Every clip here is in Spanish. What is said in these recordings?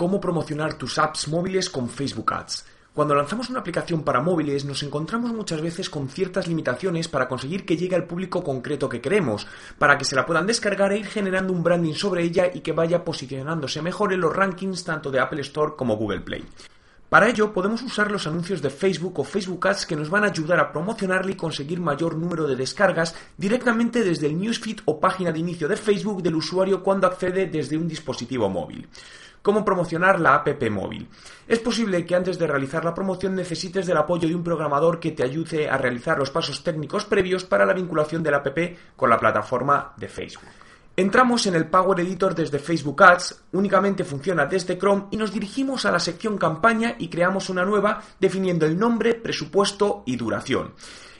cómo promocionar tus apps móviles con Facebook Ads. Cuando lanzamos una aplicación para móviles nos encontramos muchas veces con ciertas limitaciones para conseguir que llegue al público concreto que queremos, para que se la puedan descargar e ir generando un branding sobre ella y que vaya posicionándose mejor en los rankings tanto de Apple Store como Google Play. Para ello podemos usar los anuncios de Facebook o Facebook Ads que nos van a ayudar a promocionarle y conseguir mayor número de descargas directamente desde el newsfeed o página de inicio de Facebook del usuario cuando accede desde un dispositivo móvil cómo promocionar la app móvil. Es posible que antes de realizar la promoción necesites del apoyo de un programador que te ayude a realizar los pasos técnicos previos para la vinculación de la app con la plataforma de Facebook. Entramos en el Power Editor desde Facebook Ads, únicamente funciona desde Chrome y nos dirigimos a la sección campaña y creamos una nueva definiendo el nombre, presupuesto y duración.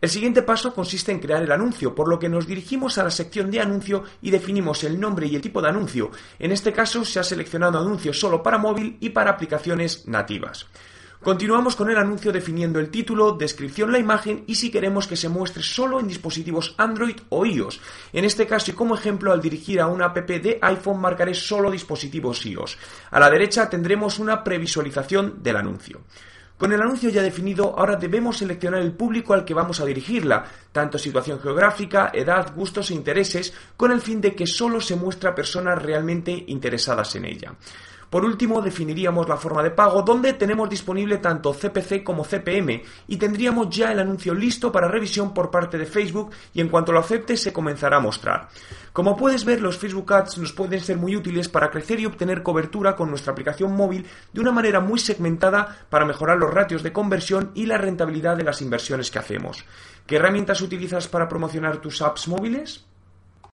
El siguiente paso consiste en crear el anuncio, por lo que nos dirigimos a la sección de anuncio y definimos el nombre y el tipo de anuncio. En este caso se ha seleccionado anuncio solo para móvil y para aplicaciones nativas. Continuamos con el anuncio definiendo el título, descripción, la imagen y si queremos que se muestre solo en dispositivos Android o iOS. En este caso y como ejemplo, al dirigir a una app de iPhone marcaré solo dispositivos iOS. A la derecha tendremos una previsualización del anuncio. Con el anuncio ya definido, ahora debemos seleccionar el público al que vamos a dirigirla, tanto situación geográfica, edad, gustos e intereses, con el fin de que solo se muestre a personas realmente interesadas en ella. Por último, definiríamos la forma de pago, donde tenemos disponible tanto CPC como CPM y tendríamos ya el anuncio listo para revisión por parte de Facebook y en cuanto lo acepte se comenzará a mostrar. Como puedes ver, los Facebook Ads nos pueden ser muy útiles para crecer y obtener cobertura con nuestra aplicación móvil de una manera muy segmentada para mejorar los ratios de conversión y la rentabilidad de las inversiones que hacemos. ¿Qué herramientas utilizas para promocionar tus apps móviles?